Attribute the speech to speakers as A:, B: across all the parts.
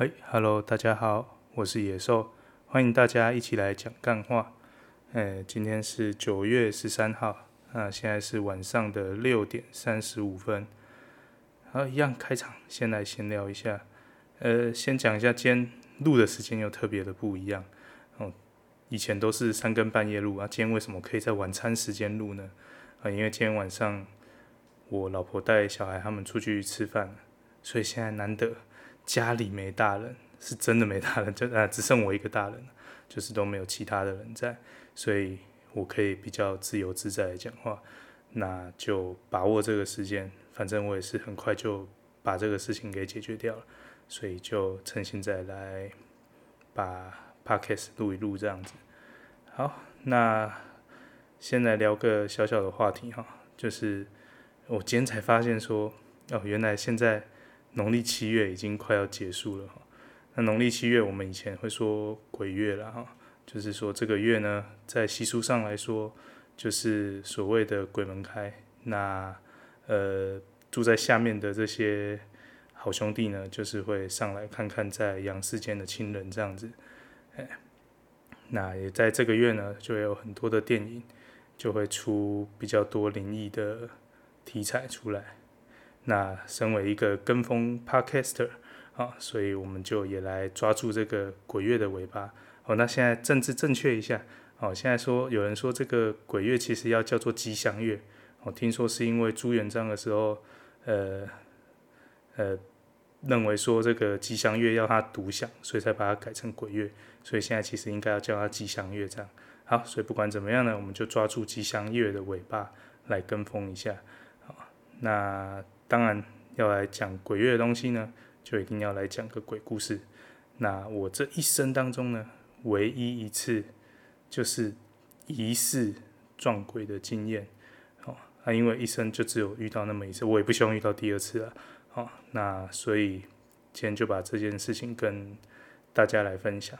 A: 嗨，Hello，大家好，我是野兽，欢迎大家一起来讲干话。哎，今天是九月十三号，那现在是晚上的六点三十五分。好，一样开场，先来闲聊一下。呃，先讲一下，今天录的时间又特别的不一样。哦，以前都是三更半夜录啊，今天为什么可以在晚餐时间录呢？啊，因为今天晚上我老婆带小孩他们出去吃饭，所以现在难得。家里没大人，是真的没大人，就啊只剩我一个大人，就是都没有其他的人在，所以我可以比较自由自在的讲话，那就把握这个时间，反正我也是很快就把这个事情给解决掉了，所以就趁现在来把 podcast 录一录这样子。好，那先来聊个小小的话题哈，就是我今天才发现说，哦，原来现在。农历七月已经快要结束了哈，那农历七月我们以前会说鬼月了哈，就是说这个月呢，在习俗上来说，就是所谓的鬼门开。那呃住在下面的这些好兄弟呢，就是会上来看看在阳世间的亲人这样子。哎，那也在这个月呢，就会有很多的电影就会出比较多灵异的题材出来。那身为一个跟风 podcaster 啊，所以我们就也来抓住这个鬼月的尾巴。哦，那现在政治正确一下。哦，现在说有人说这个鬼月其实要叫做吉祥月。我听说是因为朱元璋的时候，呃呃，认为说这个吉祥月要它独享，所以才把它改成鬼月。所以现在其实应该要叫它吉祥月这样。好，所以不管怎么样呢，我们就抓住吉祥月的尾巴来跟风一下。好，那。当然要来讲鬼月的东西呢，就一定要来讲个鬼故事。那我这一生当中呢，唯一一次就是疑似撞鬼的经验。哦，那因为一生就只有遇到那么一次，我也不希望遇到第二次了。好，那所以今天就把这件事情跟大家来分享。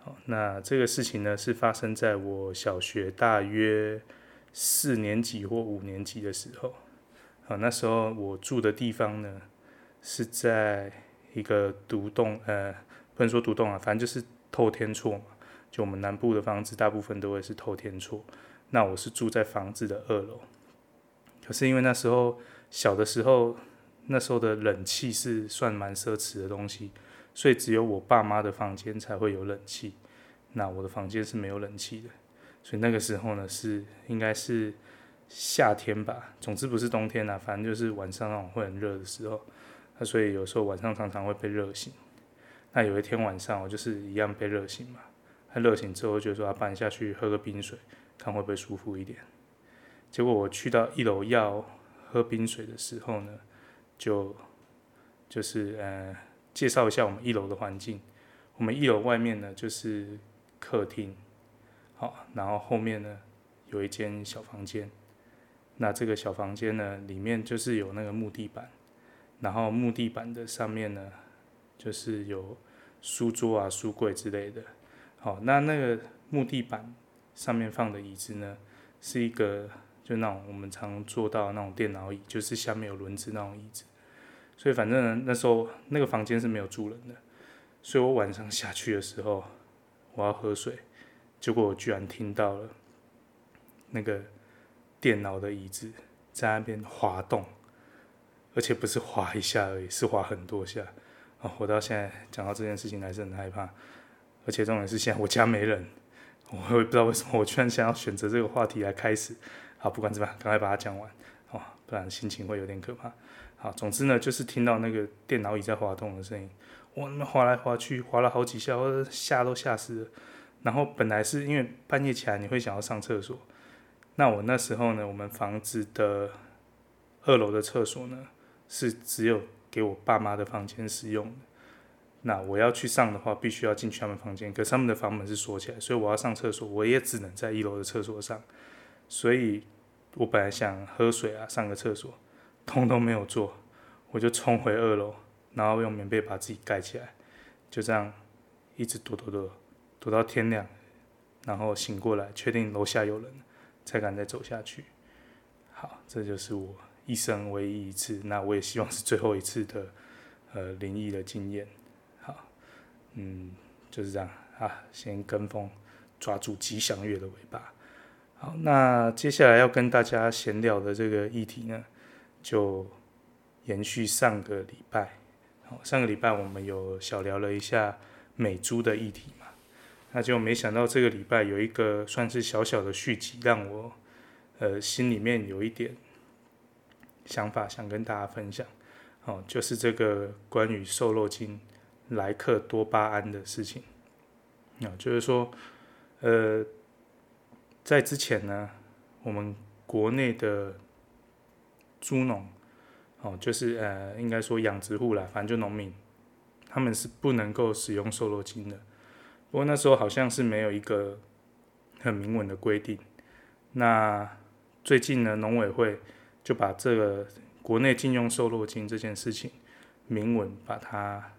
A: 好，那这个事情呢，是发生在我小学大约四年级或五年级的时候。啊，那时候我住的地方呢，是在一个独栋，呃，不能说独栋啊，反正就是透天厝嘛。就我们南部的房子，大部分都会是透天厝。那我是住在房子的二楼。可是因为那时候小的时候，那时候的冷气是算蛮奢侈的东西，所以只有我爸妈的房间才会有冷气。那我的房间是没有冷气的，所以那个时候呢，是应该是。夏天吧，总之不是冬天啊，反正就是晚上那种会很热的时候，那所以有时候晚上常常会被热醒。那有一天晚上，我就是一样被热醒嘛。他热醒之后就说要搬下去喝个冰水，看会不会舒服一点。结果我去到一楼要喝冰水的时候呢，就就是呃介绍一下我们一楼的环境。我们一楼外面呢就是客厅，好，然后后面呢有一间小房间。那这个小房间呢，里面就是有那个木地板，然后木地板的上面呢，就是有书桌啊、书柜之类的。好，那那个木地板上面放的椅子呢，是一个就那种我们常坐到那种电脑椅，就是下面有轮子那种椅子。所以反正，那时候那个房间是没有住人的，所以我晚上下去的时候，我要喝水，结果我居然听到了那个。电脑的椅子在那边滑动，而且不是滑一下而已，是滑很多下。哦，我到现在讲到这件事情还是很害怕，而且重点是现在我家没人，我也不知道为什么我居然想要选择这个话题来开始。好，不管怎么样，赶快把它讲完，哦，不然心情会有点可怕。好，总之呢，就是听到那个电脑椅在滑动的声音，我那么滑来滑去，滑了好几下，我吓都吓死了。然后本来是因为半夜起来你会想要上厕所。那我那时候呢，我们房子的二楼的厕所呢，是只有给我爸妈的房间使用的。那我要去上的话，必须要进去他们房间，可是他们的房门是锁起来，所以我要上厕所，我也只能在一楼的厕所上。所以我本来想喝水啊，上个厕所，通通没有做，我就冲回二楼，然后用棉被把自己盖起来，就这样一直躲躲躲，躲到天亮，然后醒过来，确定楼下有人。才敢再走下去。好，这就是我一生唯一一次，那我也希望是最后一次的呃灵异的经验。好，嗯，就是这样啊，先跟风抓住吉祥月的尾巴。好，那接下来要跟大家闲聊的这个议题呢，就延续上个礼拜。好，上个礼拜我们有小聊了一下美珠的议题嘛，那就没想到这个礼拜有一个算是小小的续集，让我呃心里面有一点想法想跟大家分享。哦，就是这个关于瘦肉精莱克多巴胺的事情。啊，就是说，呃，在之前呢，我们国内的猪农。哦，就是呃，应该说养殖户啦，反正就农民，他们是不能够使用瘦肉精的。不过那时候好像是没有一个很明文的规定。那最近呢，农委会就把这个国内禁用瘦肉精这件事情明文把它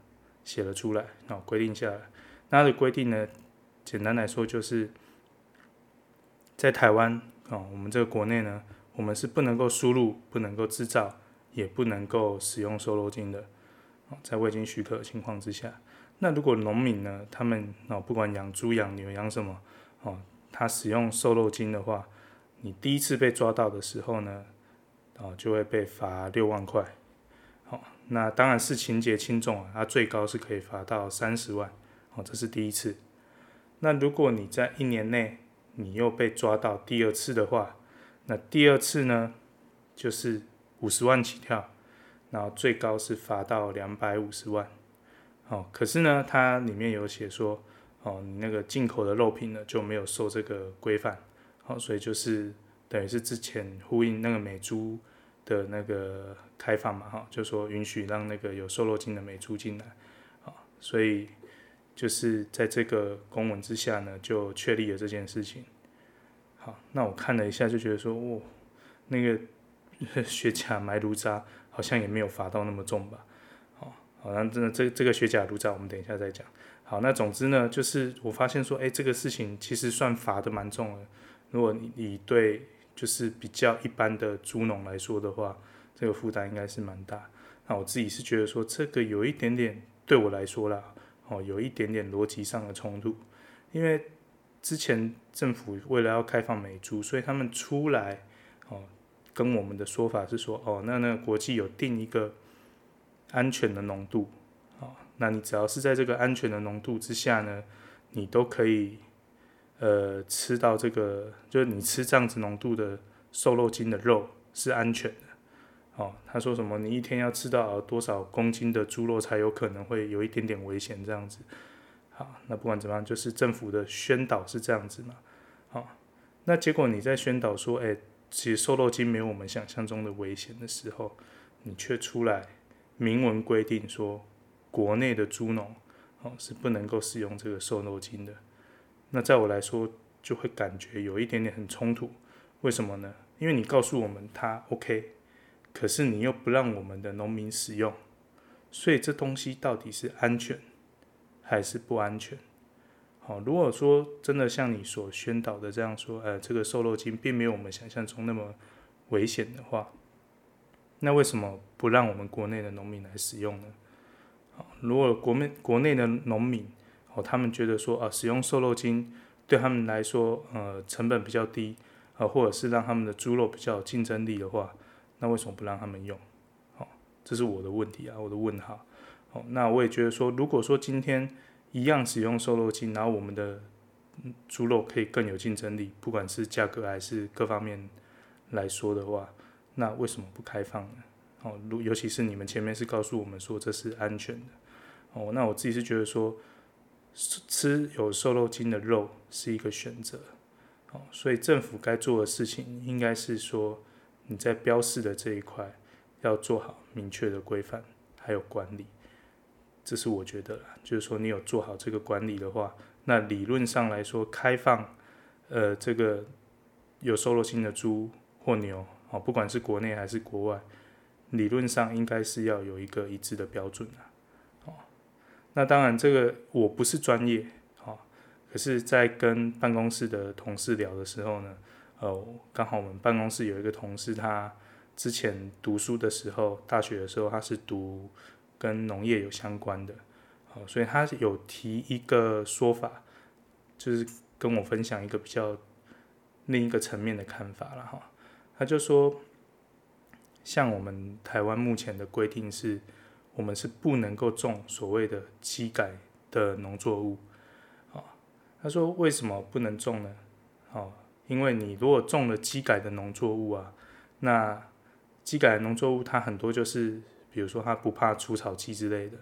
A: 写了出来，哦，规定下来。那它的规定呢，简单来说就是在台湾哦，我们这个国内呢，我们是不能够输入，不能够制造。也不能够使用瘦肉精的，在未经许可的情况之下，那如果农民呢，他们哦不管养猪养牛养什么哦，他使用瘦肉精的话，你第一次被抓到的时候呢，哦就会被罚六万块，好，那当然是情节轻重啊，它最高是可以罚到三十万，哦这是第一次，那如果你在一年内你又被抓到第二次的话，那第二次呢就是。五十万起跳，然后最高是罚到两百五十万。哦，可是呢，它里面有写说，哦，你那个进口的肉品呢就没有受这个规范，哦，所以就是等于是之前呼应那个美猪的那个开放嘛，哈、哦，就说允许让那个有瘦肉精的美猪进来，啊、所以就是在这个公文之下呢，就确立了这件事情。好，那我看了一下，就觉得说，哦，那个。雪甲埋炉渣好像也没有罚到那么重吧？好，像真的这这个雪甲炉渣我们等一下再讲。好，那总之呢，就是我发现说，哎，这个事情其实算罚的蛮重的。如果你你对就是比较一般的猪农来说的话，这个负担应该是蛮大。那我自己是觉得说，这个有一点点对我来说啦，哦，有一点点逻辑上的冲突，因为之前政府为了要开放美猪，所以他们出来哦。跟我们的说法是说，哦，那那国际有定一个安全的浓度，啊，那你只要是在这个安全的浓度之下呢，你都可以，呃，吃到这个，就是你吃这样子浓度的瘦肉精的肉是安全的，哦，他说什么，你一天要吃到多少公斤的猪肉才有可能会有一点点危险这样子，好，那不管怎么样，就是政府的宣导是这样子嘛，好，那结果你在宣导说，哎。其实瘦肉精没有我们想象中的危险的时候，你却出来明文规定说，国内的猪农哦是不能够使用这个瘦肉精的。那在我来说，就会感觉有一点点很冲突。为什么呢？因为你告诉我们它 OK，可是你又不让我们的农民使用，所以这东西到底是安全还是不安全？哦，如果说真的像你所宣导的这样说，呃，这个瘦肉精并没有我们想象中那么危险的话，那为什么不让我们国内的农民来使用呢？哦，如果国内国内的农民，哦，他们觉得说，啊，使用瘦肉精对他们来说，呃，成本比较低，啊，或者是让他们的猪肉比较有竞争力的话，那为什么不让他们用？哦，这是我的问题啊，我的问号。哦，那我也觉得说，如果说今天。一样使用瘦肉精，然后我们的猪肉可以更有竞争力，不管是价格还是各方面来说的话，那为什么不开放呢？哦，尤其是你们前面是告诉我们说这是安全的，哦，那我自己是觉得说吃有瘦肉精的肉是一个选择，哦，所以政府该做的事情应该是说你在标示的这一块要做好明确的规范还有管理。这是我觉得啦，就是说你有做好这个管理的话，那理论上来说，开放，呃，这个有瘦肉精的猪或牛，哦，不管是国内还是国外，理论上应该是要有一个一致的标准啊，哦，那当然这个我不是专业，哦，可是，在跟办公室的同事聊的时候呢，呃，刚好我们办公室有一个同事，他之前读书的时候，大学的时候他是读。跟农业有相关的，哦，所以他有提一个说法，就是跟我分享一个比较另一个层面的看法了哈。他就说，像我们台湾目前的规定是，我们是不能够种所谓的机改的农作物。他说为什么不能种呢？哦，因为你如果种了机改的农作物啊，那机改的农作物它很多就是，比如说它不怕除草剂之类的。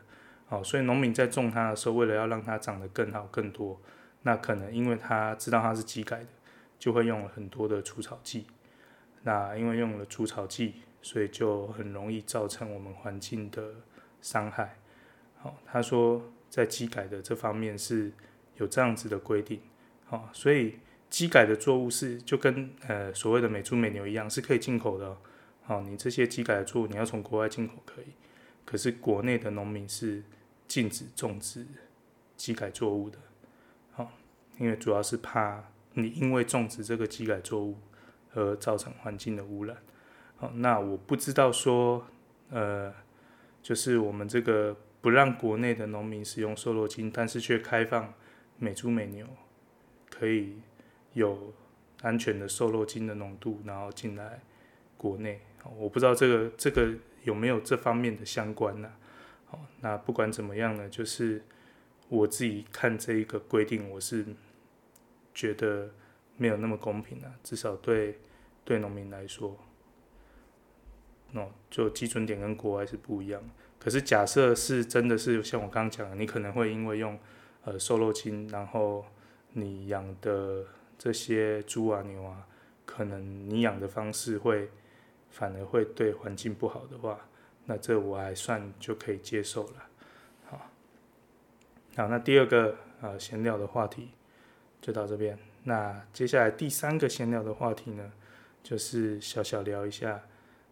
A: 哦，所以农民在种它的时候，为了要让它长得更好、更多，那可能因为他知道它是机改的，就会用了很多的除草剂。那因为用了除草剂，所以就很容易造成我们环境的伤害。好，他说在机改的这方面是有这样子的规定。好，所以机改的作物是就跟呃所谓的美猪美牛一样，是可以进口的。好，你这些机改的作物你要从国外进口可以，可是国内的农民是。禁止种植机改作物的，好，因为主要是怕你因为种植这个机改作物而造成环境的污染。好，那我不知道说，呃，就是我们这个不让国内的农民使用瘦肉精，但是却开放美猪美牛可以有安全的瘦肉精的浓度，然后进来国内。我不知道这个这个有没有这方面的相关呢？那不管怎么样呢，就是我自己看这一个规定，我是觉得没有那么公平的，至少对对农民来说，喏，就基准点跟国外是不一样。可是假设是真的是像我刚刚讲的，你可能会因为用呃瘦肉精，然后你养的这些猪啊牛啊，可能你养的方式会反而会对环境不好的话。那这我还算就可以接受了，好，好，那第二个呃闲聊的话题就到这边。那接下来第三个闲聊的话题呢，就是小小聊一下，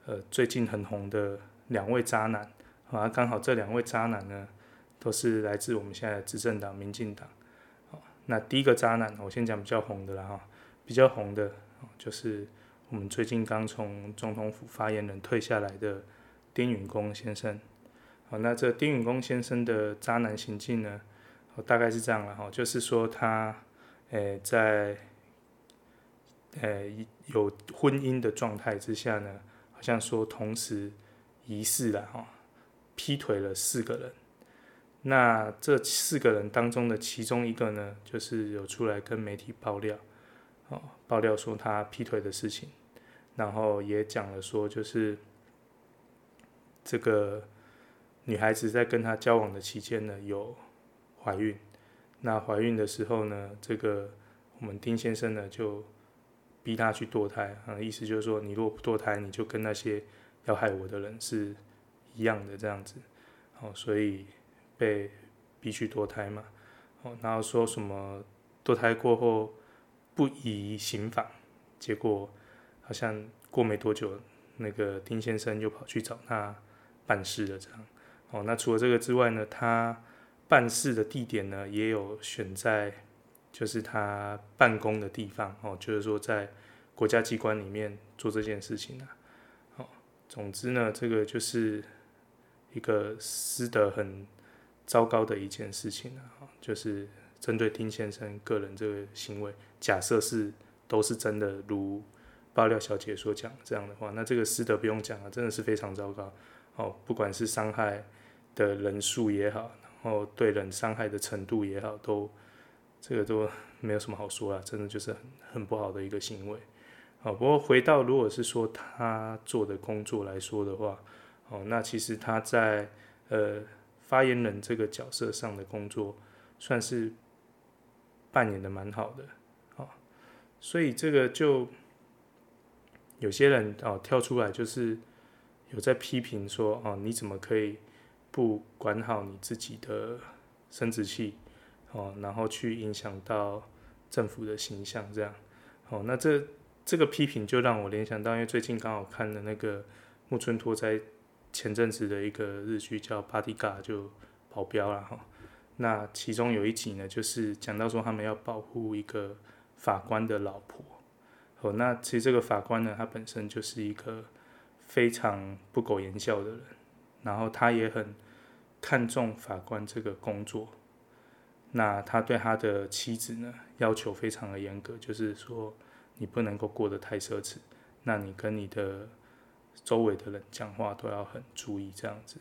A: 呃，最近很红的两位渣男，啊，刚好这两位渣男呢，都是来自我们现在的执政党民进党。那第一个渣男，我先讲比较红的了哈，比较红的，就是我们最近刚从总统府发言人退下来的。丁允恭先生，好，那这丁允恭先生的渣男行径呢，大概是这样了哈，就是说他，诶，在，诶，有婚姻的状态之下呢，像说同时疑似了哈，劈腿了四个人，那这四个人当中的其中一个呢，就是有出来跟媒体爆料，哦，爆料说他劈腿的事情，然后也讲了说就是。这个女孩子在跟他交往的期间呢，有怀孕。那怀孕的时候呢，这个我们丁先生呢就逼他去堕胎啊，意思就是说，你如果不堕胎，你就跟那些要害我的人是一样的这样子。哦，所以被逼去堕胎嘛。哦，然后说什么堕胎过后不宜行房，结果好像过没多久，那个丁先生又跑去找他。办事了这样，哦，那除了这个之外呢，他办事的地点呢，也有选在就是他办公的地方，哦，就是说在国家机关里面做这件事情啊，哦，总之呢，这个就是一个私德很糟糕的一件事情啊，就是针对丁先生个人这个行为，假设是都是真的，如爆料小姐所讲这样的话，那这个私德不用讲了，真的是非常糟糕。哦，不管是伤害的人数也好，然后对人伤害的程度也好，都这个都没有什么好说啊，真的就是很很不好的一个行为。哦，不过回到如果是说他做的工作来说的话，哦，那其实他在呃发言人这个角色上的工作算是扮演的蛮好的。哦，所以这个就有些人哦跳出来就是。有在批评说，哦，你怎么可以不管好你自己的生殖器，哦，然后去影响到政府的形象，这样，哦，那这这个批评就让我联想到，因为最近刚好看的那个木村拓哉前阵子的一个日剧叫《Bodyguard》就保镖了哈，那其中有一集呢，就是讲到说他们要保护一个法官的老婆，哦，那其实这个法官呢，他本身就是一个。非常不苟言笑的人，然后他也很看重法官这个工作，那他对他的妻子呢要求非常的严格，就是说你不能够过得太奢侈，那你跟你的周围的人讲话都要很注意这样子。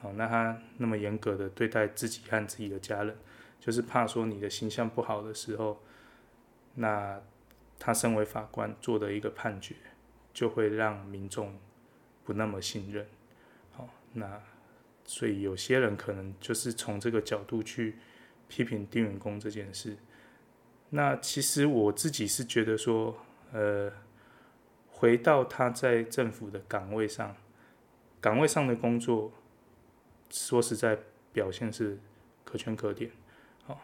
A: 好，那他那么严格的对待自己和自己的家人，就是怕说你的形象不好的时候，那他身为法官做的一个判决，就会让民众不那么信任。好，那。所以有些人可能就是从这个角度去批评丁元公这件事。那其实我自己是觉得说，呃，回到他在政府的岗位上，岗位上的工作，说实在表现是可圈可点，好。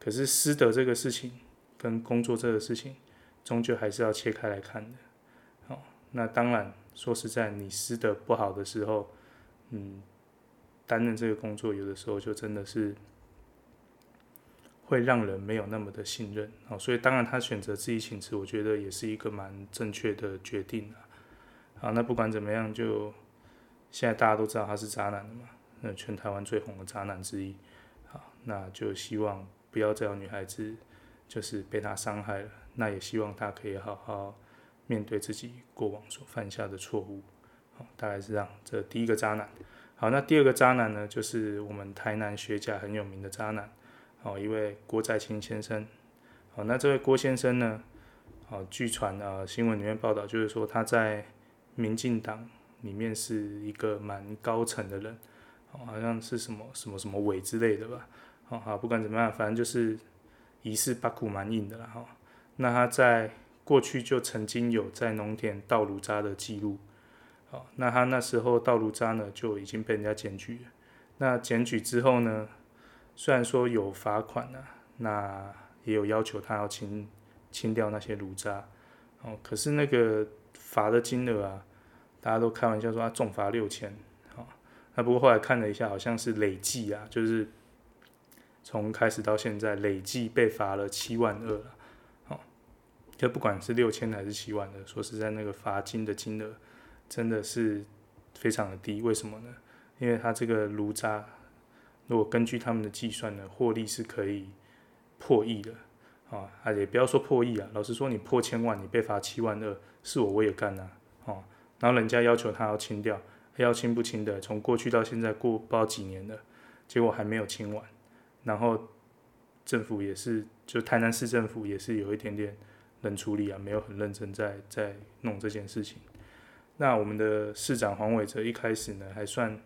A: 可是师德这个事情跟工作这个事情，终究还是要切开来看的。好，那当然说实在，你师德不好的时候，嗯。担任这个工作，有的时候就真的是会让人没有那么的信任啊，所以当然他选择自己请辞，我觉得也是一个蛮正确的决定啊。好，那不管怎么样，就现在大家都知道他是渣男了嘛，那全台湾最红的渣男之一。好，那就希望不要再有女孩子就是被他伤害了，那也希望他可以好好面对自己过往所犯下的错误。好，大概是这样，这第一个渣男。好，那第二个渣男呢，就是我们台南学甲很有名的渣男，哦，一位郭在清先生。好，那这位郭先生呢，哦，据传啊，新闻里面报道就是说他在民进党里面是一个蛮高层的人，哦，好像是什么什么什么委之类的吧。哦，好，不管怎么样，反正就是疑似八股蛮硬的了哈。那他在过去就曾经有在农田倒炉渣的记录。好，那他那时候倒炉渣呢，就已经被人家检举了。那检举之后呢，虽然说有罚款啊，那也有要求他要清清掉那些炉渣。哦，可是那个罚的金额啊，大家都开玩笑说他重罚六千。好，那不过后来看了一下，好像是累计啊，就是从开始到现在累计被罚了七万二了。好，就不管是六千还是七万的，说实在，那个罚金的金额。真的是非常的低，为什么呢？因为他这个炉渣，如果根据他们的计算呢，获利是可以破亿的啊！而且不要说破亿啊，老实说，你破千万，你被罚七万二，是我我也干呐，哦。然后人家要求他要清掉，要清不清的，从过去到现在过不知道几年了，结果还没有清完。然后政府也是，就台南市政府也是有一点点冷处理啊，没有很认真在在弄这件事情。那我们的市长黄伟哲一开始呢，还算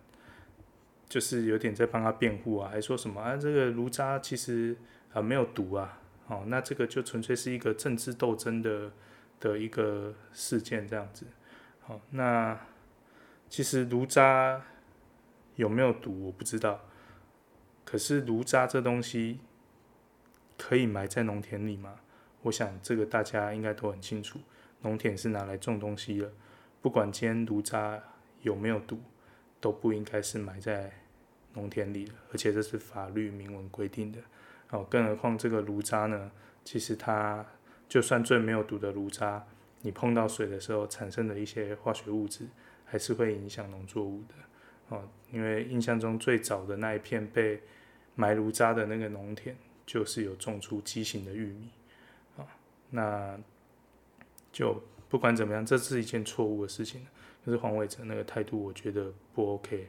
A: 就是有点在帮他辩护啊，还说什么啊，这个炉渣其实啊没有毒啊，哦，那这个就纯粹是一个政治斗争的的一个事件这样子，好，那其实炉渣有没有毒我不知道，可是炉渣这东西可以埋在农田里吗？我想这个大家应该都很清楚，农田是拿来种东西的。不管今天炉渣有没有毒，都不应该是埋在农田里的，而且这是法律明文规定的。哦，更何况这个炉渣呢，其实它就算最没有毒的炉渣，你碰到水的时候产生的一些化学物质，还是会影响农作物的。哦，因为印象中最早的那一片被埋炉渣的那个农田，就是有种出畸形的玉米。啊，那就。不管怎么样，这是一件错误的事情。可是黄伟哲那个态度，我觉得不 OK。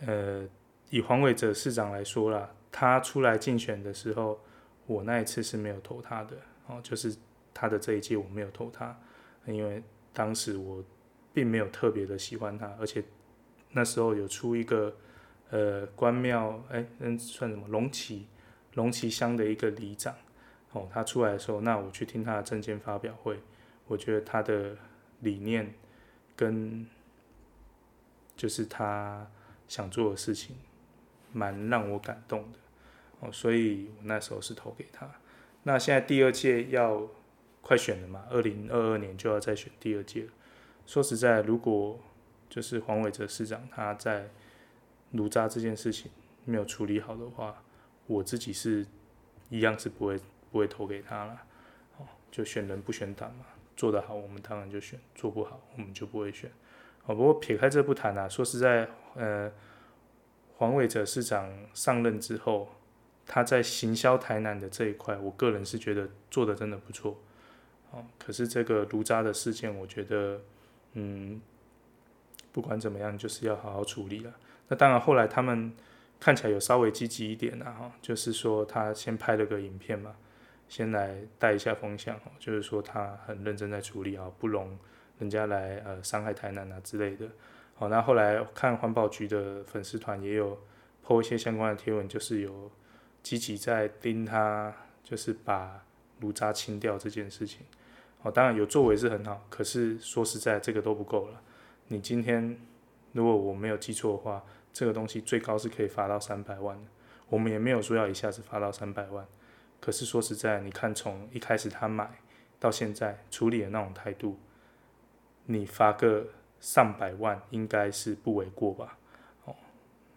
A: 呃，以黄伟哲市长来说啦，他出来竞选的时候，我那一次是没有投他的。哦，就是他的这一届我没有投他，因为当时我并没有特别的喜欢他，而且那时候有出一个呃关庙，哎，那算什么龙崎龙崎乡的一个里长。哦，他出来的时候，那我去听他的政见发表会，我觉得他的理念跟就是他想做的事情，蛮让我感动的。哦，所以我那时候是投给他。那现在第二届要快选了嘛，二零二二年就要再选第二届了。说实在，如果就是黄伟哲市长他在炉渣这件事情没有处理好的话，我自己是一样是不会。不会投给他了，哦，就选人不选党嘛。做得好，我们当然就选；做不好，我们就不会选。哦，不过撇开这不谈啊，说实在，呃，黄伟哲市长上任之后，他在行销台南的这一块，我个人是觉得做得真的不错。哦，可是这个炉渣的事件，我觉得，嗯，不管怎么样，就是要好好处理了。那当然，后来他们看起来有稍微积极一点啊，哈，就是说他先拍了个影片嘛，先来带一下风向，就是说他很认真在处理啊，不容人家来呃伤害台南啊之类的。好，那后来看环保局的粉丝团也有 po 一些相关的贴文，就是有积极在盯他，就是把炉渣清掉这件事情。哦，当然有作为是很好，可是说实在，这个都不够了。你今天如果我没有记错的话，这个东西最高是可以罚到三百万的。我们也没有说要一下子罚到三百万，可是说实在，你看从一开始他买到现在处理的那种态度，你发个。上百万应该是不为过吧？哦，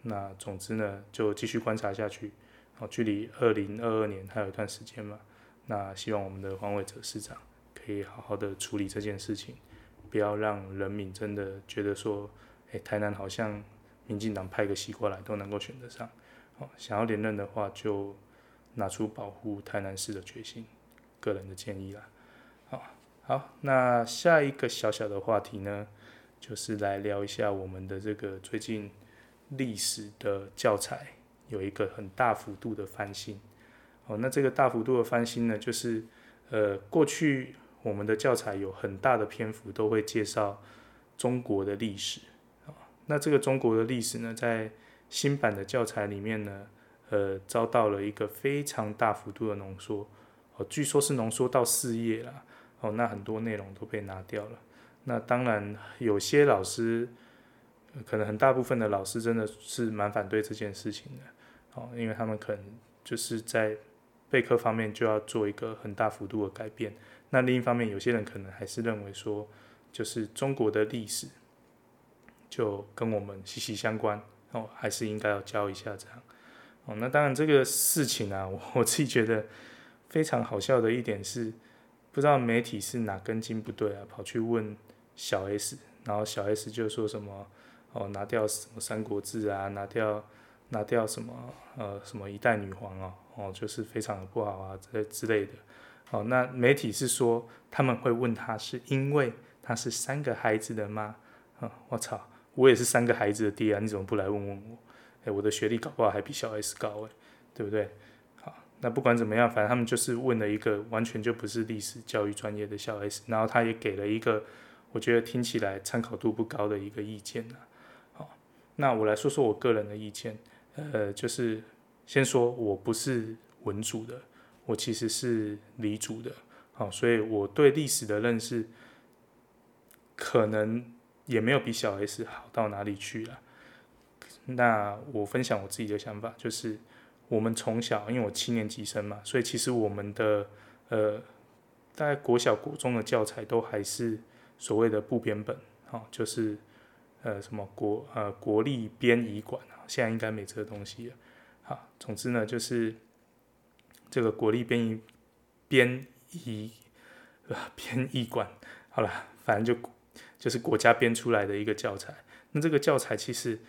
A: 那总之呢，就继续观察下去。哦，距离二零二二年还有一段时间嘛。那希望我们的黄伟哲市长可以好好的处理这件事情，不要让人民真的觉得说，哎，台南好像民进党派个西瓜来都能够选得上。哦，想要连任的话，就拿出保护台南市的决心。个人的建议啦。好，那下一个小小的话题呢？就是来聊一下我们的这个最近历史的教材有一个很大幅度的翻新。哦，那这个大幅度的翻新呢，就是呃过去我们的教材有很大的篇幅都会介绍中国的历史。啊，那这个中国的历史呢，在新版的教材里面呢，呃遭到了一个非常大幅度的浓缩。哦，据说是浓缩到四页了。哦，那很多内容都被拿掉了。那当然，有些老师，可能很大部分的老师真的是蛮反对这件事情的，哦，因为他们可能就是在备课方面就要做一个很大幅度的改变。那另一方面，有些人可能还是认为说，就是中国的历史就跟我们息息相关，哦，还是应该要教一下这样。哦，那当然这个事情啊，我 我自己觉得非常好笑的一点是，不知道媒体是哪根筋不对啊，跑去问。小 S，然后小 S 就说什么哦，拿掉什么《三国志》啊，拿掉拿掉什么呃什么一代女皇哦，哦就是非常的不好啊这之类的。哦，那媒体是说他们会问他是因为他是三个孩子的妈？嗯，我操，我也是三个孩子的爹啊，你怎么不来问问我？哎，我的学历搞不好还比小 S 高哎，对不对？那不管怎么样，反正他们就是问了一个完全就不是历史教育专业的小 S，然后他也给了一个。我觉得听起来参考度不高的一个意见呢，好，那我来说说我个人的意见，呃，就是先说我不是文组的，我其实是理组的，好，所以我对历史的认识可能也没有比小 S 好到哪里去了。那我分享我自己的想法，就是我们从小，因为我七年级生嘛，所以其实我们的呃，大概国小、国中的教材都还是。所谓的部编本，好，就是呃什么国呃国立编译馆啊，现在应该没这个东西了。好，总之呢，就是这个国立编译编译 编译馆，好了，反正就就是国家编出来的一个教材。那这个教材其实，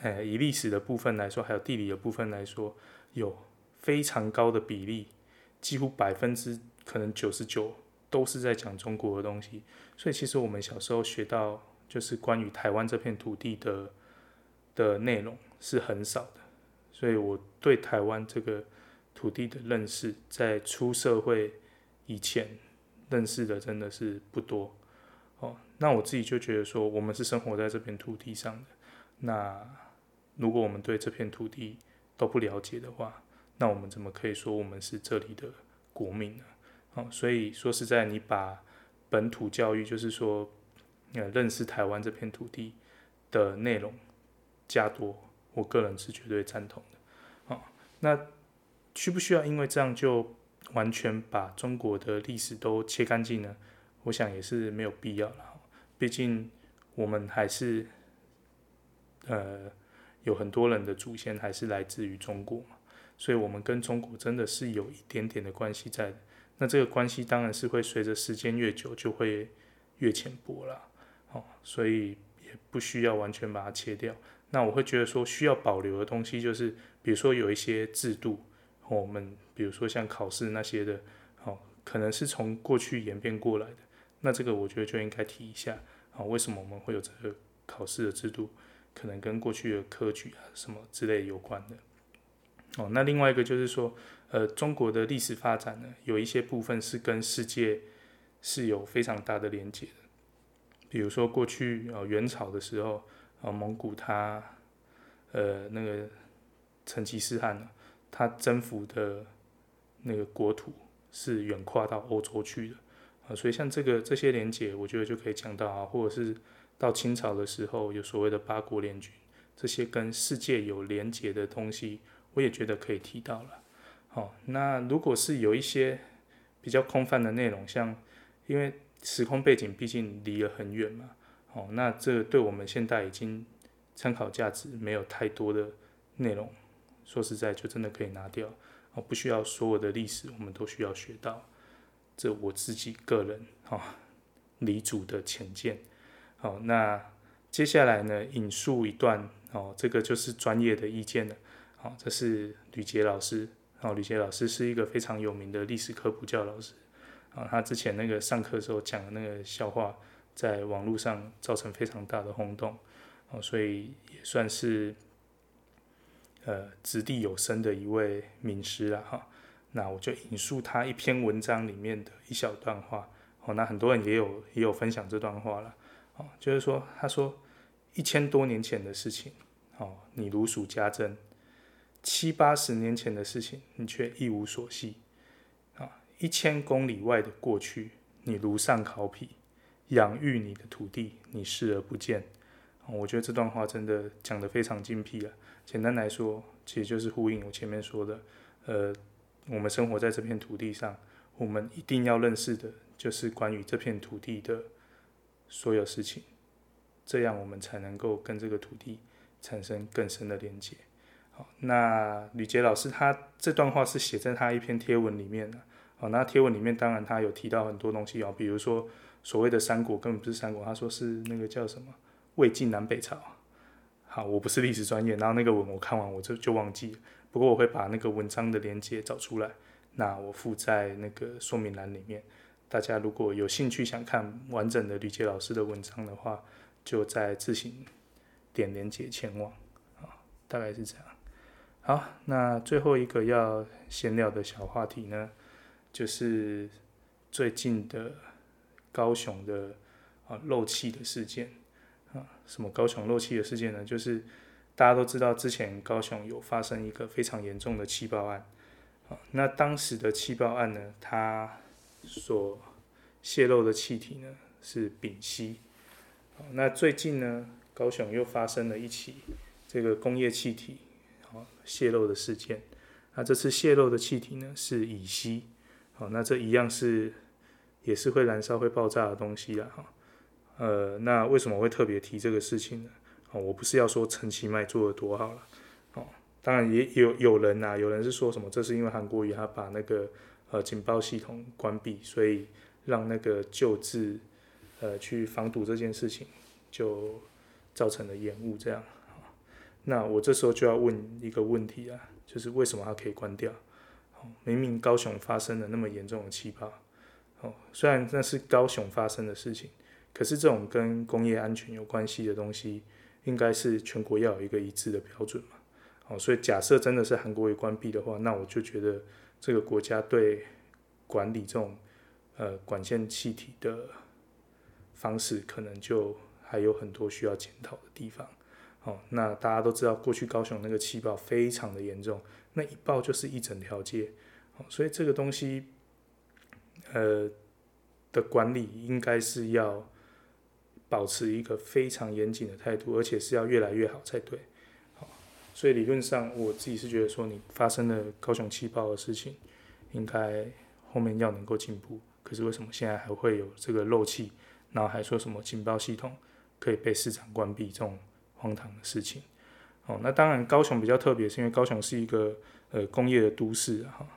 A: 呃以历史的部分来说，还有地理的部分来说，有非常高的比例，几乎百分之可能九十九。都是在讲中国的东西，所以其实我们小时候学到就是关于台湾这片土地的的内容是很少的，所以我对台湾这个土地的认识，在出社会以前认识的真的是不多哦。那我自己就觉得说，我们是生活在这片土地上的，那如果我们对这片土地都不了解的话，那我们怎么可以说我们是这里的国民呢？哦，所以说实在，你把本土教育，就是说，呃，认识台湾这片土地的内容加多，我个人是绝对赞同的。哦，那需不需要因为这样就完全把中国的历史都切干净呢？我想也是没有必要了。毕竟我们还是，呃，有很多人的祖先还是来自于中国嘛，所以我们跟中国真的是有一点点的关系在的。那这个关系当然是会随着时间越久就会越浅薄了，哦，所以也不需要完全把它切掉。那我会觉得说需要保留的东西，就是比如说有一些制度，我们比如说像考试那些的，哦，可能是从过去演变过来的。那这个我觉得就应该提一下，啊，为什么我们会有这个考试的制度？可能跟过去的科举啊什么之类有关的。哦，那另外一个就是说，呃，中国的历史发展呢，有一些部分是跟世界是有非常大的连接的。比如说过去呃元朝的时候，呃蒙古它，呃那个成吉思汗呢，他征服的那个国土是远跨到欧洲去的。啊，所以像这个这些连接，我觉得就可以讲到啊，或者是到清朝的时候有所谓的八国联军，这些跟世界有连结的东西，我也觉得可以提到了。好，那如果是有一些比较空泛的内容，像因为时空背景毕竟离了很远嘛，哦，那这对我们现在已经参考价值没有太多的内容，说实在就真的可以拿掉，哦，不需要所有的历史我们都需要学到。这我自己个人哈，离主的浅见，好，那接下来呢，引述一段哦，这个就是专业的意见了，好，这是吕捷老师，哦，吕捷老师是一个非常有名的历史科普教老师，啊，他之前那个上课时候讲的那个笑话，在网络上造成非常大的轰动，哦，所以也算是呃掷地有声的一位名师了哈。那我就引述他一篇文章里面的一小段话，哦，那很多人也有也有分享这段话了，就是说，他说一千多年前的事情，哦，你如数家珍；七八十年前的事情，你却一无所悉，啊，一千公里外的过去，你如丧考妣；养育你的土地，你视而不见。我觉得这段话真的讲得非常精辟啊。简单来说，其实就是呼应我前面说的，呃。我们生活在这片土地上，我们一定要认识的就是关于这片土地的所有事情，这样我们才能够跟这个土地产生更深的连接。好，那吕杰老师他这段话是写在他一篇贴文里面的。好，那贴文里面当然他有提到很多东西啊，比如说所谓的三国根本不是三国，他说是那个叫什么魏晋南北朝。好，我不是历史专业，然后那个文我看完我就就忘记。不过我会把那个文章的连接找出来，那我附在那个说明栏里面。大家如果有兴趣想看完整的吕捷老师的文章的话，就再自行点连接前往。啊，大概是这样。好，那最后一个要闲聊的小话题呢，就是最近的高雄的啊漏气的事件啊，什么高雄漏气的事件呢？就是。大家都知道，之前高雄有发生一个非常严重的气爆案啊，那当时的气爆案呢，它所泄漏的气体呢是丙烯，那最近呢，高雄又发生了一起这个工业气体啊泄漏的事件，那这次泄漏的气体呢是乙烯，好，那这一样是也是会燃烧会爆炸的东西啦，哈，呃，那为什么会特别提这个事情呢？哦，我不是要说陈其迈做的多好了，哦，当然也有有人呐、啊，有人是说什么，这是因为韩国瑜他把那个呃警报系统关闭，所以让那个救治呃去防堵这件事情就造成了延误，这样。那我这时候就要问一个问题啊，就是为什么它可以关掉？明明高雄发生了那么严重的气爆，哦，虽然那是高雄发生的事情，可是这种跟工业安全有关系的东西。应该是全国要有一个一致的标准嘛，哦，所以假设真的是韩国也关闭的话，那我就觉得这个国家对管理这种呃管线气体的方式，可能就还有很多需要检讨的地方。哦，那大家都知道，过去高雄那个气爆非常的严重，那一爆就是一整条街，哦，所以这个东西呃的管理应该是要。保持一个非常严谨的态度，而且是要越来越好才对。所以理论上我自己是觉得说，你发生了高雄气爆的事情，应该后面要能够进步。可是为什么现在还会有这个漏气，然后还说什么警报系统可以被市长关闭这种荒唐的事情？哦，那当然高雄比较特别，是因为高雄是一个呃工业的都市哈，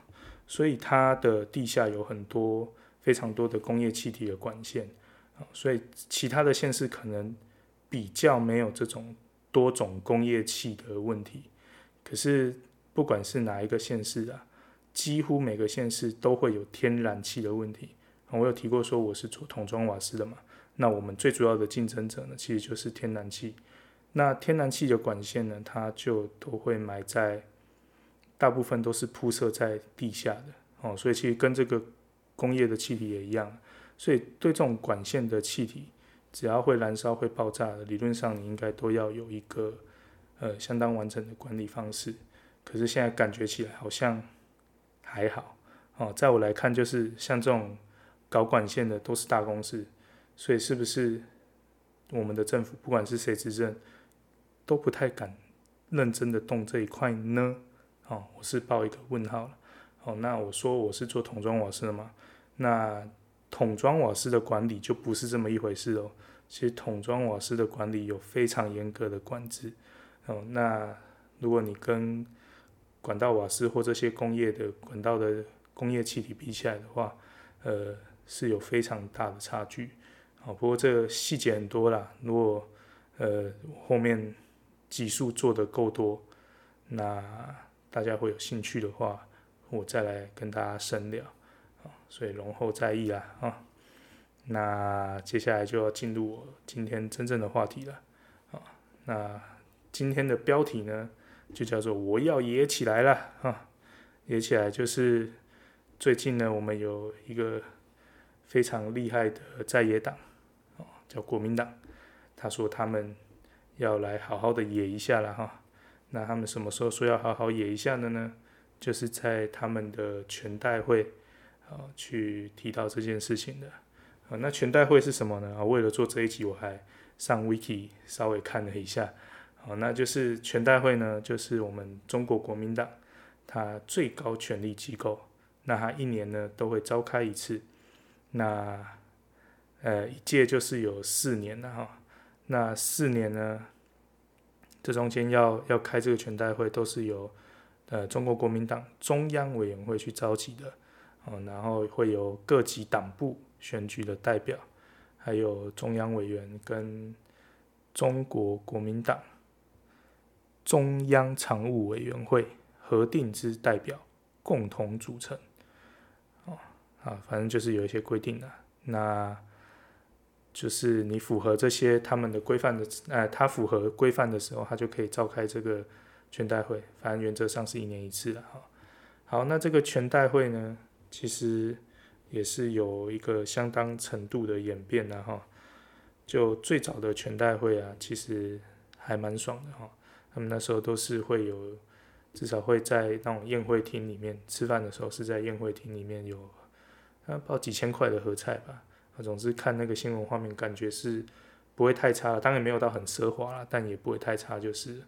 A: 所以它的地下有很多非常多的工业气体的管线啊。所以其他的县市可能比较没有这种多种工业气的问题。可是不管是哪一个县市啊，几乎每个县市都会有天然气的问题。我有提过说我是做桶装瓦斯的嘛，那我们最主要的竞争者呢，其实就是天然气。那天然气的管线呢，它就都会埋在，大部分都是铺设在地下的哦，所以其实跟这个工业的气体也一样。所以对这种管线的气体，只要会燃烧、会爆炸的，理论上你应该都要有一个呃相当完整的管理方式。可是现在感觉起来好像还好哦，在我来看，就是像这种搞管线的都是大公司，所以是不是我们的政府不管是谁执政，都不太敢认真的动这一块呢？哦，我是报一个问号了。哦，那我说我是做桶装瓦斯的嘛，那。桶装瓦斯的管理就不是这么一回事哦。其实桶装瓦斯的管理有非常严格的管制哦。那如果你跟管道瓦斯或这些工业的管道的工业气体比起来的话，呃，是有非常大的差距。哦，不过这个细节很多啦。如果呃后面集数做得够多，那大家会有兴趣的话，我再来跟大家深聊。所以容后再议啦啊，那接下来就要进入我今天真正的话题了啊。那今天的标题呢，就叫做我要野起来了啊！野起来就是最近呢，我们有一个非常厉害的在野党啊，叫国民党。他说他们要来好好的野一下了哈。那他们什么时候说要好好野一下的呢？就是在他们的全代会。啊，去提到这件事情的啊，那全代会是什么呢？啊，为了做这一集，我还上 Wiki 稍微看了一下，啊，那就是全代会呢，就是我们中国国民党它最高权力机构，那它一年呢都会召开一次，那呃一届就是有四年了哈，那四年呢，这中间要要开这个全代会，都是由呃中国国民党中央委员会去召集的。哦然后会有各级党部选举的代表，还有中央委员跟中国国民党中央常务委员会核定之代表共同组成。哦，啊，反正就是有一些规定的，那就是你符合这些他们的规范的，呃，他符合规范的时候，他就可以召开这个全代会。反正原则上是一年一次的哈。好，那这个全代会呢？其实也是有一个相当程度的演变的哈，就最早的全代会啊，其实还蛮爽的哈。他们那时候都是会有，至少会在那种宴会厅里面吃饭的时候，是在宴会厅里面有，啊，包几千块的合菜吧。啊，总之看那个新闻画面，感觉是不会太差，当然没有到很奢华啦，但也不会太差就是。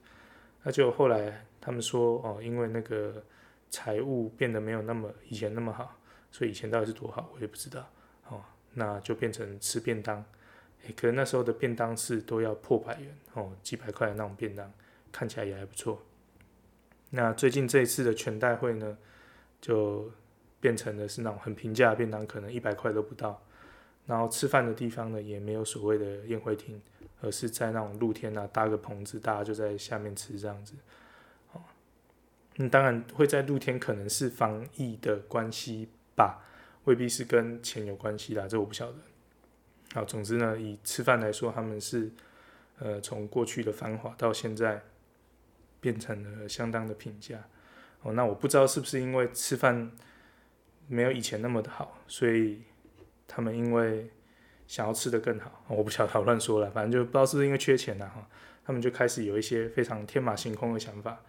A: 那就后来他们说哦，因为那个。财务变得没有那么以前那么好，所以以前到底是多好，我也不知道。哦，那就变成吃便当，诶，可能那时候的便当是都要破百元哦，几百块的那种便当，看起来也还不错。那最近这一次的全代会呢，就变成的是那种很平价的便当，可能一百块都不到。然后吃饭的地方呢，也没有所谓的宴会厅，而是在那种露天啊，搭个棚子，大家就在下面吃这样子。嗯，当然会在露天，可能是防疫的关系吧，未必是跟钱有关系啦，这我不晓得。好，总之呢，以吃饭来说，他们是呃从过去的繁华到现在变成了相当的平价。哦，那我不知道是不是因为吃饭没有以前那么的好，所以他们因为想要吃得更好，我不晓得，我乱说了，反正就不知道是不是因为缺钱了哈，他们就开始有一些非常天马行空的想法。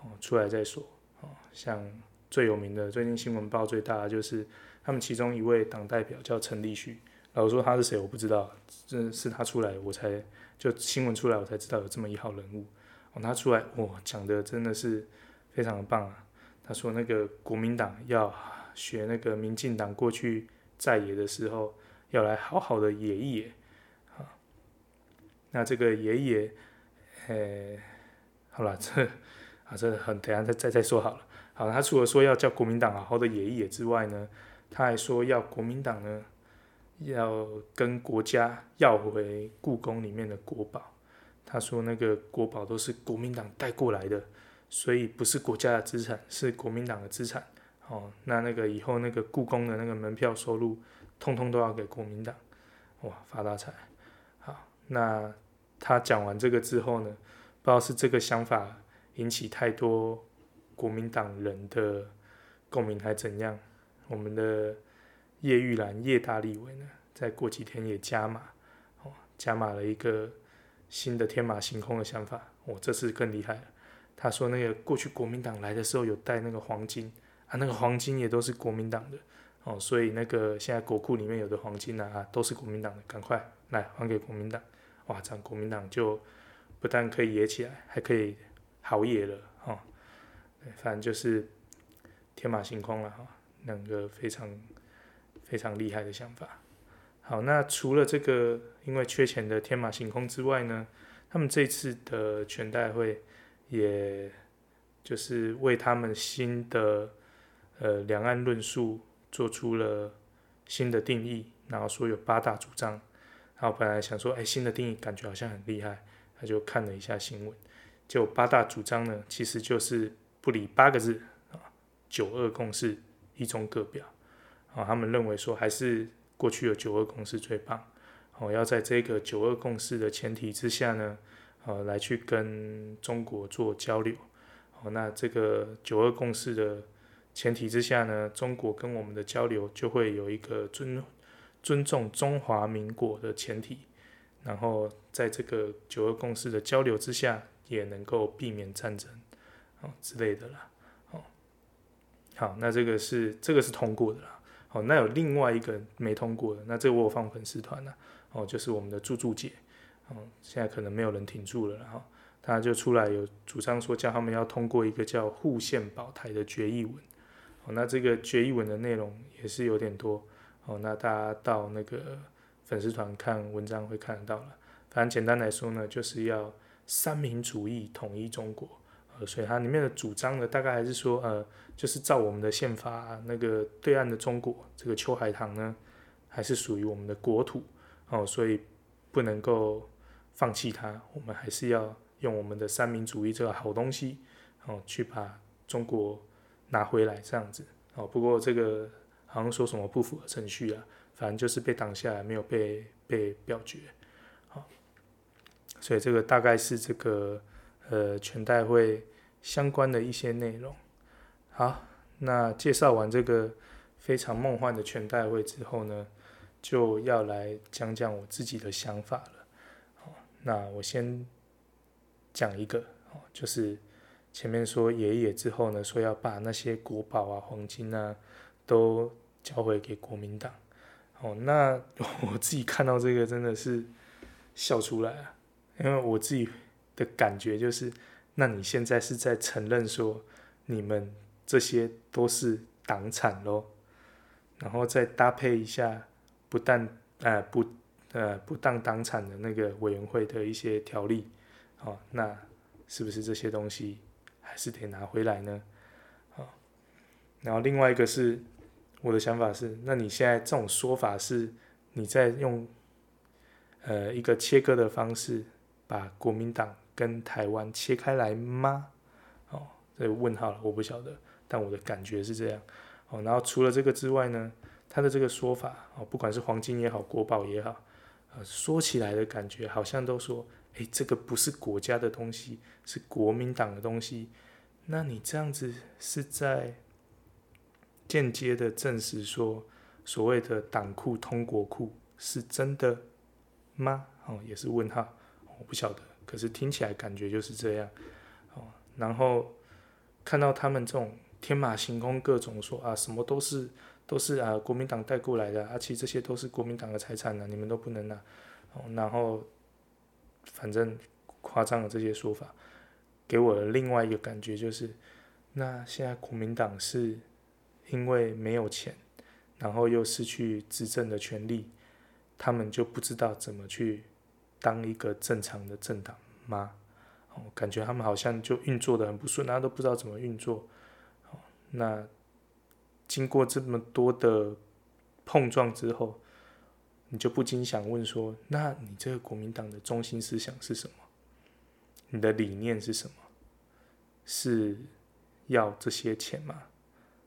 A: 哦，出来再说。哦，像最有名的，最近新闻报最大的就是他们其中一位党代表叫陈立旭。老实说他是谁我不知道，这是他出来我才就新闻出来我才知道有这么一号人物。哦，他出来哇，讲的真的是非常的棒啊。他说那个国民党要学那个民进党过去在野的时候，要来好好的野一野。啊，那这个野一野，呃，好了这。啊，这很等下再再再说好了。好，他除了说要叫国民党好好的野一野之外呢，他还说要国民党呢要跟国家要回故宫里面的国宝。他说那个国宝都是国民党带过来的，所以不是国家的资产，是国民党的资产。哦，那那个以后那个故宫的那个门票收入，通通都要给国民党，哇，发大财。好，那他讲完这个之后呢，不知道是这个想法引起太多国民党人的共鸣还怎样，我们的叶玉兰叶大立委呢，再过几天也加码，哦，加码了一个。新的天马行空的想法，哦，这次更厉害了。他说那个过去国民党来的时候有带那个黄金啊，那个黄金也都是国民党的哦，所以那个现在国库里面有的黄金啊，都是国民党的，赶快来还给国民党。哇，这样国民党就不但可以野起来，还可以好野了哦。反正就是天马行空了哈，两个非常非常厉害的想法。好，那除了这个因为缺钱的天马行空之外呢，他们这次的全代会，也就是为他们新的呃两岸论述做出了新的定义，然后说有八大主张。然后本来想说，哎，新的定义感觉好像很厉害，他就看了一下新闻，就八大主张呢，其实就是不离八个字啊，九二共识，一中各表。啊，他们认为说还是。过去有九二共识最棒，哦，要在这个九二共识的前提之下呢，呃，来去跟中国做交流，哦，那这个九二共识的前提之下呢，中国跟我们的交流就会有一个尊尊重中华民国的前提，然后在这个九二共识的交流之下，也能够避免战争，哦之类的啦，哦，好，那这个是这个是通过的啦。哦，那有另外一个没通过的，那这个我有放粉丝团了，哦，就是我们的柱柱姐，哦，现在可能没有人挺住了，然后他就出来有主张说，叫他们要通过一个叫护宪保台的决议文，哦，那这个决议文的内容也是有点多，哦，那大家到那个粉丝团看文章会看得到了，反正简单来说呢，就是要三民主义统一中国。呃所以它里面的主张呢，大概还是说，呃，就是照我们的宪法，那个对岸的中国这个秋海棠呢，还是属于我们的国土哦，所以不能够放弃它，我们还是要用我们的三民主义这个好东西哦，去把中国拿回来这样子哦。不过这个好像说什么不符合程序啊，反正就是被挡下来，没有被被表决，所以这个大概是这个。呃，全代会相关的一些内容。好，那介绍完这个非常梦幻的全代会之后呢，就要来讲讲我自己的想法了。好，那我先讲一个，哦就是前面说爷爷之后呢，说要把那些国宝啊、黄金啊都交回给国民党。哦，那 我自己看到这个真的是笑出来啊，因为我自己。的感觉就是，那你现在是在承认说，你们这些都是党产咯，然后再搭配一下不但呃不呃不当党产的那个委员会的一些条例，哦，那是不是这些东西还是得拿回来呢？哦，然后另外一个是我的想法是，那你现在这种说法是你在用呃一个切割的方式把国民党。跟台湾切开来吗？哦，这个问号了，我不晓得，但我的感觉是这样。哦，然后除了这个之外呢，他的这个说法，哦，不管是黄金也好，国宝也好，呃，说起来的感觉好像都说，诶，这个不是国家的东西，是国民党的东西。那你这样子是在间接的证实说，所谓的党库通国库是真的吗？哦，也是问号，我不晓得。可是听起来感觉就是这样，哦，然后看到他们这种天马行空，各种说啊，什么都是都是啊，国民党带过来的，啊，其实这些都是国民党的财产呢，你们都不能拿，哦，然后反正夸张的这些说法，给我的另外一个感觉就是，那现在国民党是因为没有钱，然后又失去执政的权利，他们就不知道怎么去。当一个正常的政党吗？哦，感觉他们好像就运作的很不顺，大家都不知道怎么运作。哦，那经过这么多的碰撞之后，你就不禁想问说：那你这个国民党的中心思想是什么？你的理念是什么？是要这些钱吗？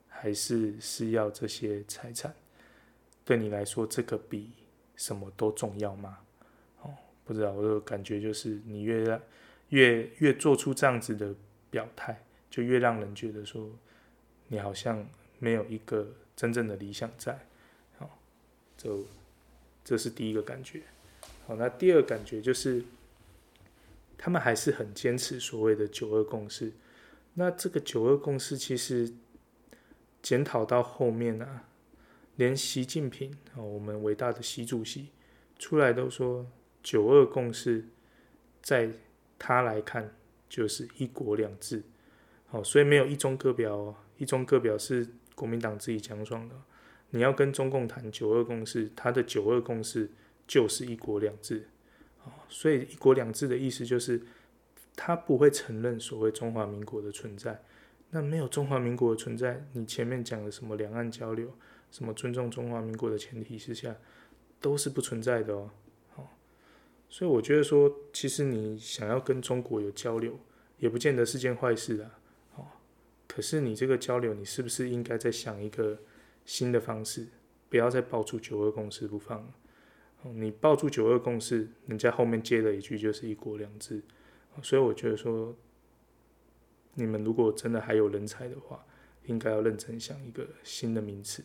A: 还是是要这些财产？对你来说，这个比什么都重要吗？不知道，我的感觉就是，你越让越越做出这样子的表态，就越让人觉得说，你好像没有一个真正的理想在。好，就这是第一个感觉。好，那第二感觉就是，他们还是很坚持所谓的九二共识。那这个九二共识其实检讨到后面呢、啊，连习近平啊，我们伟大的习主席出来都说九二共识，在他来看就是一国两制。好，所以没有一中各表哦，一中各表是国民党自己讲爽的。你要跟中共谈九二共识，他的九二共识就是一国两制。所以一国两制的意思就是。他不会承认所谓中华民国的存在，那没有中华民国的存在，你前面讲的什么两岸交流，什么尊重中华民国的前提之下，都是不存在的哦。所以我觉得说，其实你想要跟中国有交流，也不见得是件坏事啊。可是你这个交流，你是不是应该再想一个新的方式，不要再抱住九二共识不放？你抱住九二共识，人家后面接了一句就是一国两制。所以我觉得说，你们如果真的还有人才的话，应该要认真想一个新的名词，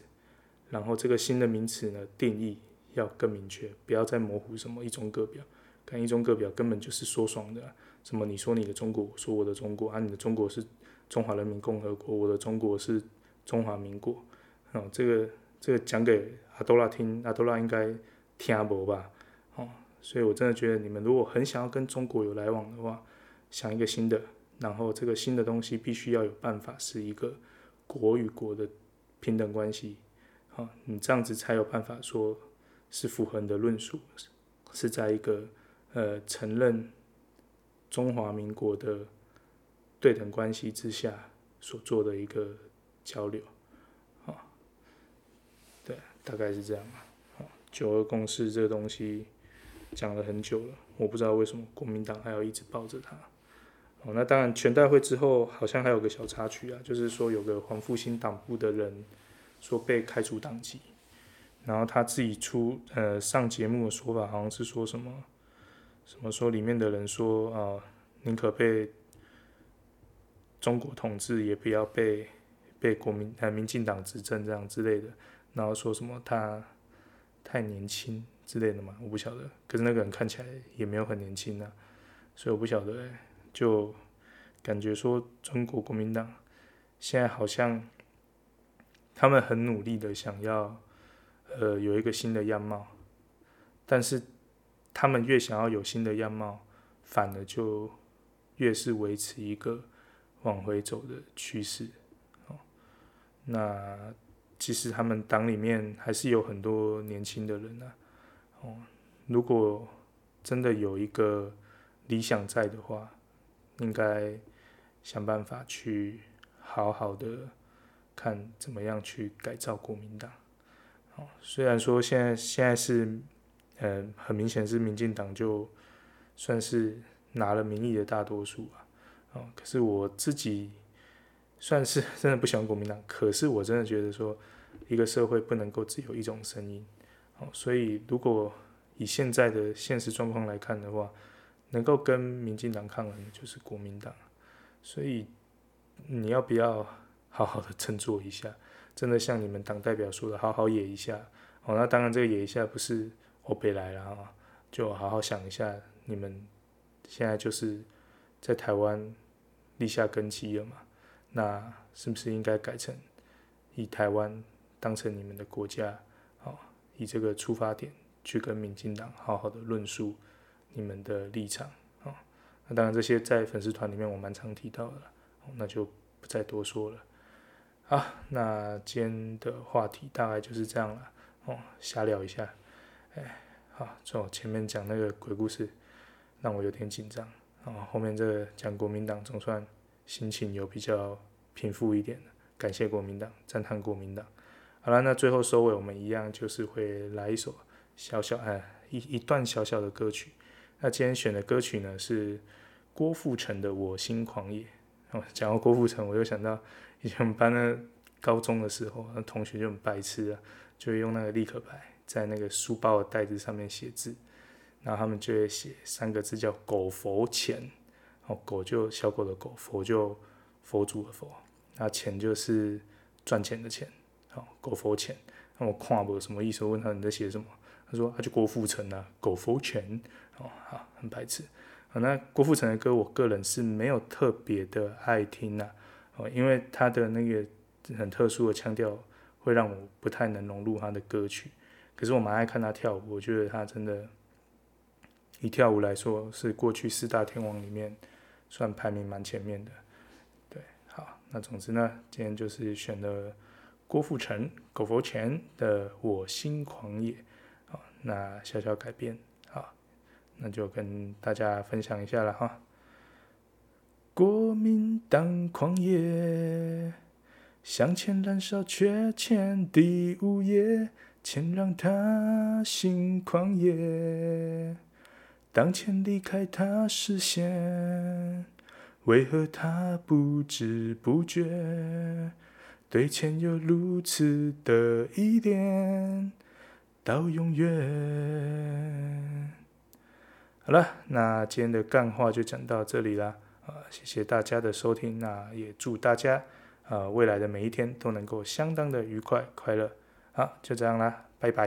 A: 然后这个新的名词呢，定义要更明确，不要再模糊什么一中各表，看一中各表根本就是说爽的，什么你说你的中国，我说我的中国，啊你的中国是中华人民共和国，我的中国是中华民国，哦这个这个讲给阿多拉听，阿多拉应该听不吧，哦。所以，我真的觉得你们如果很想要跟中国有来往的话，想一个新的，然后这个新的东西必须要有办法是一个国与国的平等关系，好，你这样子才有办法说是符合你的论述，是在一个呃承认中华民国的对等关系之下所做的一个交流，好，对，大概是这样吧。九二共识这个东西。讲了很久了，我不知道为什么国民党还要一直抱着他。哦，那当然，全代会之后好像还有个小插曲啊，就是说有个黄复兴党部的人说被开除党籍，然后他自己出呃上节目的说法好像是说什么什么说里面的人说啊，宁可被中国统治，也不要被被国民呃民进党执政这样之类的，然后说什么他太年轻。之类的嘛，我不晓得。可是那个人看起来也没有很年轻啊，所以我不晓得、欸。就感觉说中国国民党现在好像他们很努力的想要呃有一个新的样貌，但是他们越想要有新的样貌，反而就越是维持一个往回走的趋势。哦，那其实他们党里面还是有很多年轻的人啊。哦，如果真的有一个理想在的话，应该想办法去好好的看怎么样去改造国民党。哦，虽然说现在现在是，呃，很明显是民进党就算是拿了民意的大多数啊。哦，可是我自己算是 真的不喜欢国民党，可是我真的觉得说，一个社会不能够只有一种声音。哦，所以如果以现在的现实状况来看的话，能够跟民进党抗衡的就是国民党，所以你要不要好好的振作一下？真的像你们党代表说的，好好野一下。哦，那当然这个野一下不是我北来了啊，就好好想一下，你们现在就是在台湾立下根基了嘛，那是不是应该改成以台湾当成你们的国家？哦以这个出发点去跟民进党好好的论述你们的立场啊，那当然这些在粉丝团里面我蛮常提到的，那就不再多说了。好，那今天的话题大概就是这样了哦，瞎聊一下。哎，好，从前面讲那个鬼故事让我有点紧张，哦，后面这个讲国民党总算心情有比较平复一点了，感谢国民党，赞叹国民党。好了，那最后收尾，我们一样就是会来一首小小哎一一段小小的歌曲。那今天选的歌曲呢是郭富城的《我心狂野》。哦，讲到郭富城，我就想到以前我们班的高中的时候，那同学就很白痴啊，就会用那个立可白在那个书包的袋子上面写字，然后他们就会写三个字叫“狗佛钱”。哦，狗就小狗的狗，佛就佛祖的佛，那钱就是赚钱的钱。好，狗佛钱。那我看不什么意思？我问他你在写什么？他说他就郭富城啊，狗佛钱。哦，好，很白痴。那郭富城的歌，我个人是没有特别的爱听呐，哦，因为他的那个很特殊的腔调，会让我不太能融入他的歌曲。可是我蛮爱看他跳舞，我觉得他真的，以跳舞来说，是过去四大天王里面算排名蛮前面的。对，好，那总之呢，今天就是选了郭富城、狗佛前的《我心狂野》，好，那小小改变。那就跟大家分享一下了哈。国民党狂野，向前燃烧却欠第五页，钱让他心狂野。当钱离开他视线，为何他不知不觉对钱有如此的依恋，到永远。好了，那今天的干话就讲到这里了啊！谢谢大家的收听，那也祝大家啊未来的每一天都能够相当的愉快快乐。好，就这样啦，拜拜。